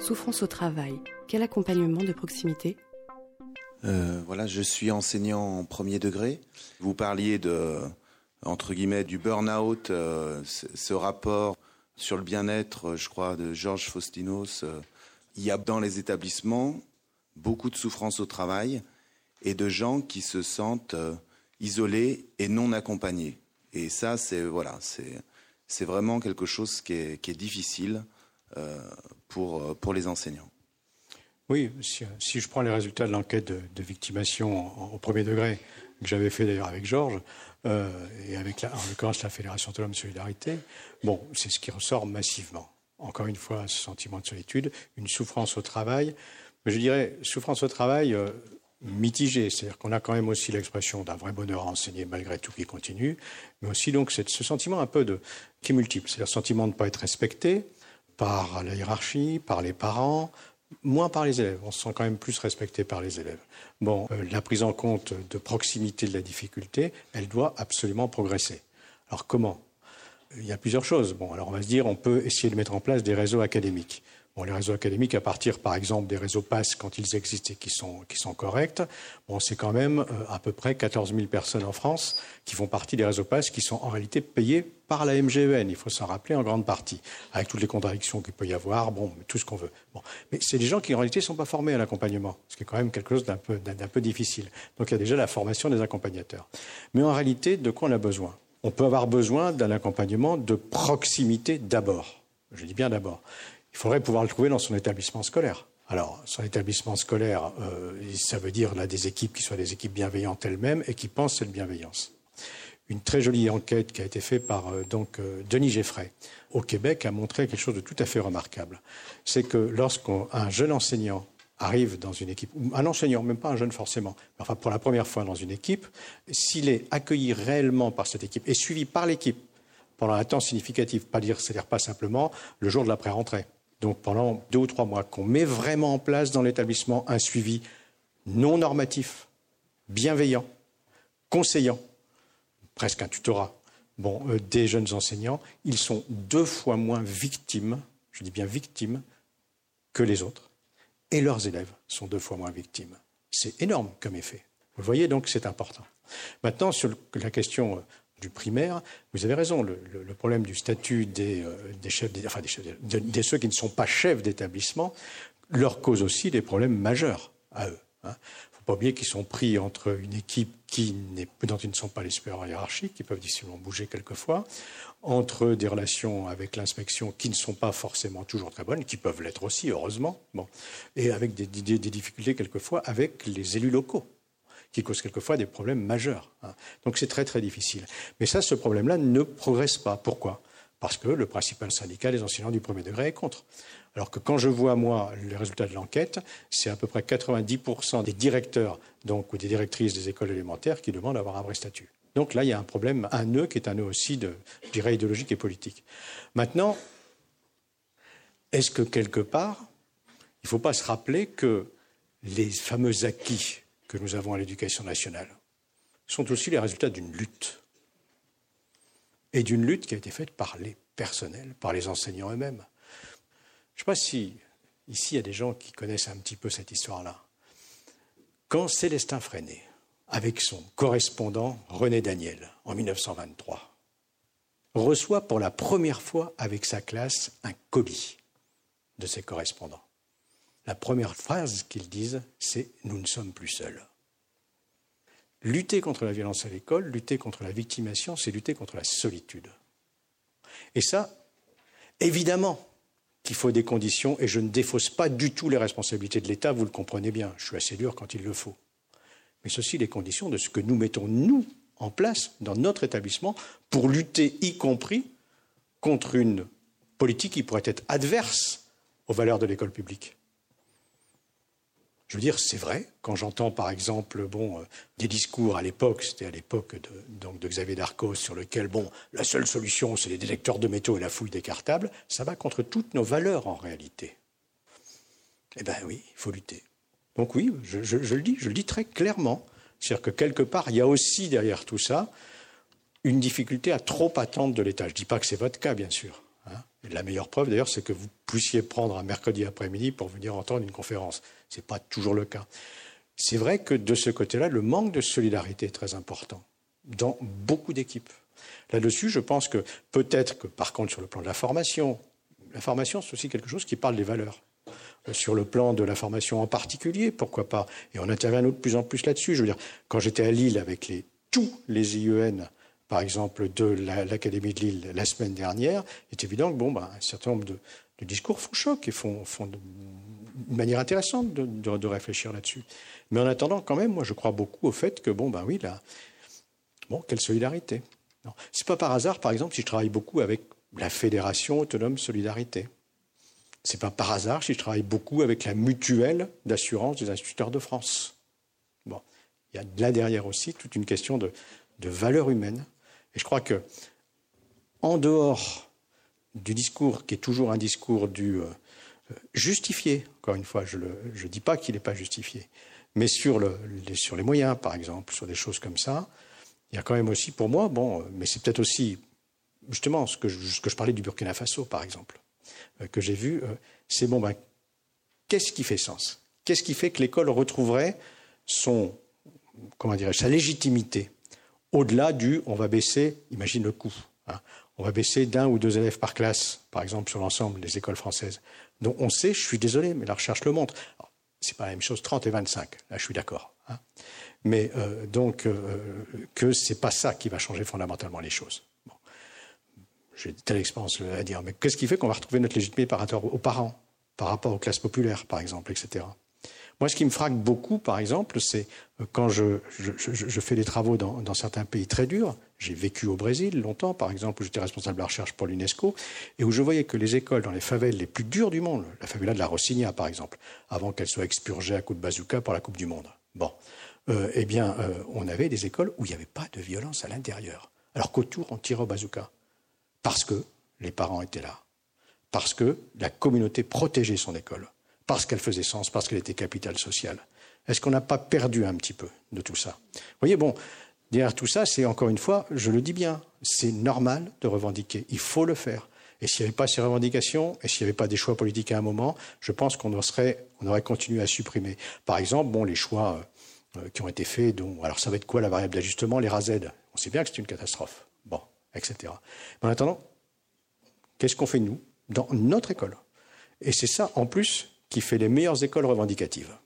Souffrance au travail, quel accompagnement de proximité euh, Voilà, je suis enseignant en premier degré. Vous parliez de, entre guillemets, du burn-out, euh, ce rapport sur le bien-être, je crois, de Georges Faustinos. Euh, il y a dans les établissements beaucoup de souffrance au travail et de gens qui se sentent isolés et non accompagnés. Et ça, c'est voilà, c'est vraiment quelque chose qui est, difficile pour, euh, pour les enseignants. Oui, si, je prends les résultats de l'enquête de, victimation au premier degré, que j'avais fait d'ailleurs avec Georges, euh, et avec en l'occurrence la Fédération autonome de solidarité, bon, c'est ce qui ressort massivement. Encore une fois, ce sentiment de solitude, une souffrance au travail, mais je dirais souffrance au travail mitigée, c'est-à-dire qu'on a quand même aussi l'expression d'un vrai bonheur à enseigner malgré tout qui continue, mais aussi donc ce sentiment un peu de, qui est multiple, c'est-à-dire sentiment de ne pas être respecté, par la hiérarchie, par les parents, moins par les élèves. On se sent quand même plus respecté par les élèves. Bon, euh, la prise en compte de proximité de la difficulté, elle doit absolument progresser. Alors comment? Il y a plusieurs choses. Bon, alors on va se dire, on peut essayer de mettre en place des réseaux académiques les réseaux académiques, à partir par exemple des réseaux PASS quand ils existent et qui sont, qui sont corrects, bon, c'est quand même euh, à peu près 14 000 personnes en France qui font partie des réseaux PASS qui sont en réalité payés par la MGEN. Il faut s'en rappeler en grande partie, avec toutes les contradictions qu'il peut y avoir, bon, tout ce qu'on veut. Bon. Mais c'est des gens qui en réalité ne sont pas formés à l'accompagnement, ce qui est quand même quelque chose d'un peu, difficile. Donc il y a déjà la formation des accompagnateurs. Mais en réalité, de quoi on a besoin? On peut avoir besoin d'un accompagnement de proximité d'abord. Je dis bien d'abord il faudrait pouvoir le trouver dans son établissement scolaire. Alors, son établissement scolaire, euh, ça veut dire là des équipes qui soient des équipes bienveillantes elles-mêmes et qui pensent cette bienveillance. Une très jolie enquête qui a été faite par euh, donc euh, Denis Geffray au Québec a montré quelque chose de tout à fait remarquable. C'est que lorsqu'un jeune enseignant arrive dans une équipe, un enseignant, même pas un jeune forcément, mais enfin pour la première fois dans une équipe, s'il est accueilli réellement par cette équipe et suivi par l'équipe pendant un temps significatif, c'est-à-dire pas simplement le jour de la pré-rentrée, donc pendant deux ou trois mois, qu'on met vraiment en place dans l'établissement un suivi non normatif, bienveillant, conseillant, presque un tutorat, bon, euh, des jeunes enseignants, ils sont deux fois moins victimes, je dis bien victimes, que les autres. Et leurs élèves sont deux fois moins victimes. C'est énorme comme effet. Vous voyez donc c'est important. Maintenant, sur la question euh, du primaire, vous avez raison, le, problème du statut des, euh, chefs, enfin des, ceux qui ne sont pas chefs d'établissement, leur cause aussi des problèmes majeurs à eux. Hein. Oublier qu'ils sont pris entre une équipe qui dont ils ne sont pas les supérieurs hiérarchiques, qui peuvent difficilement bouger quelquefois, entre des relations avec l'inspection qui ne sont pas forcément toujours très bonnes, qui peuvent l'être aussi, heureusement, bon, et avec des difficultés quelquefois avec les élus locaux qui cause quelquefois des problèmes majeurs. Hein. Donc c'est très très difficile. Mais ça, ce problème-là ne progresse pas. Pourquoi? Parce que le principal syndicat des enseignants du premier degré est contre. Alors que quand je vois, moi, les résultats de l'enquête, c'est à peu près 90% des directeurs donc, ou des directrices des écoles élémentaires qui demandent d'avoir un vrai statut. Donc là, il y a un problème, un nœud qui est un nœud aussi, de, je dirais, idéologique et politique. Maintenant, est-ce que quelque part, il ne faut pas se rappeler que les fameux acquis que nous avons à l'éducation nationale sont aussi les résultats d'une lutte. Et d'une lutte qui a été faite par les personnels, par les enseignants eux-mêmes. Je ne sais pas si ici il y a des gens qui connaissent un petit peu cette histoire-là. Quand Célestin Freinet, avec son correspondant René Daniel, en 1923, reçoit pour la première fois avec sa classe un colis de ses correspondants, la première phrase qu'ils disent, c'est Nous ne sommes plus seuls. Lutter contre la violence à l'école, lutter contre la victimation, c'est lutter contre la solitude. Et ça, évidemment qu'il faut des conditions, et je ne défausse pas du tout les responsabilités de l'État, vous le comprenez bien, je suis assez dur quand il le faut. Mais ceci les conditions de ce que nous mettons, nous, en place dans notre établissement pour lutter, y compris, contre une politique qui pourrait être adverse aux valeurs de l'école publique. Je veux dire, c'est vrai, quand j'entends par exemple bon, euh, des discours à l'époque, c'était à l'époque de, donc de Xavier Darcos, sur lequel bon, la seule solution c'est les détecteurs de métaux et la fouille des cartables, ça va contre toutes nos valeurs en réalité. Eh bien oui, il faut lutter. Donc oui, je, le dis, je le dis très clairement. C'est-à-dire que quelque part, il y a aussi derrière tout ça une difficulté à trop attendre de l'État. Je ne dis pas que c'est votre cas, bien sûr. La meilleure preuve, d'ailleurs, c'est que vous puissiez prendre un mercredi après-midi pour venir entendre une conférence. Ce n'est pas toujours le cas. C'est vrai que de ce côté-là, le manque de solidarité est très important dans beaucoup d'équipes. Là-dessus, je pense que peut-être que, par contre, sur le plan de la formation, la formation, c'est aussi quelque chose qui parle des valeurs. Euh, sur le plan de la formation en particulier, pourquoi pas Et on intervient de plus en plus là-dessus. Je veux dire, quand j'étais à Lille avec tous les IEN par exemple, de l'Académie de Lille la semaine dernière, il est évident que bon, ben, un certain nombre de, discours font choc et font, une manière intéressante de, réfléchir là-dessus. Mais en attendant, quand même, moi, je crois beaucoup au fait que, bon, ben oui, là, bon, quelle solidarité. C'est pas par hasard, par exemple, si je travaille beaucoup avec la Fédération autonome solidarité. C'est pas par hasard si je travaille beaucoup avec la mutuelle d'assurance des instituteurs de France. Bon, il y a là derrière aussi toute une question de, de valeur humaine et je crois que, en dehors du discours qui est toujours un discours du euh, justifié, encore une fois, je ne dis pas qu'il n'est pas justifié, mais sur, le, les, sur les moyens, par exemple, sur des choses comme ça, il y a quand même aussi pour moi, bon, mais c'est peut-être aussi justement ce que, je, parlais du Burkina Faso, par exemple, euh, que j'ai vu, euh, c'est bon, ben, qu'est-ce qui fait sens? Qu'est-ce qui fait que l'école retrouverait son, comment dirais sa légitimité? Au-delà du on va baisser, imagine le coût, hein, on va baisser d'un ou deux élèves par classe, par exemple sur l'ensemble des écoles françaises. Donc on sait, je suis désolé, mais la recherche le montre. C'est pas la même chose 30 et 25, là je suis d'accord. Hein. Mais euh, donc euh, que c'est pas ça qui va changer fondamentalement les choses. J'ai telle expérience à dire, mais qu'est-ce qui fait qu'on va retrouver notre légitimité par rapport aux parents, par rapport aux classes populaires, par exemple, etc. Moi, ce qui me frappe beaucoup, par exemple, c'est euh, quand je, fais des travaux dans, certains pays très durs. J'ai vécu au Brésil longtemps, par exemple, où j'étais responsable de la recherche pour l'UNESCO, et où je voyais que les écoles dans les favelles les plus dures du monde, la favela de la Rossigna, par exemple, avant qu'elle soit expurgée à coups de bazooka par la Coupe du Monde, bon, euh, eh bien, euh, on avait des écoles où il n'y avait pas de violence à l'intérieur, alors qu'autour, on tirait au bazooka, parce que les parents étaient là, parce que la communauté protégeait son école parce qu'elle faisait sens, parce qu'elle était capitale sociale. Est-ce qu'on n'a pas perdu un petit peu de tout ça? Vous voyez, bon, derrière tout ça, c'est encore une fois, je le dis bien, c'est normal de revendiquer. Il faut le faire. Et s'il n'y avait pas ces revendications, et s'il n'y avait pas des choix politiques à un moment, je pense qu'on aurait, on aurait continué à supprimer. Par exemple, bon, les choix euh, qui ont été faits, dont, alors ça va être quoi la variable d'ajustement? Les RAZ. On sait bien que c'est une catastrophe. Bon, etc. Mais en attendant, qu'est-ce qu'on fait nous, dans notre école? Et c'est ça, en plus, qui fait les meilleures écoles revendicatives.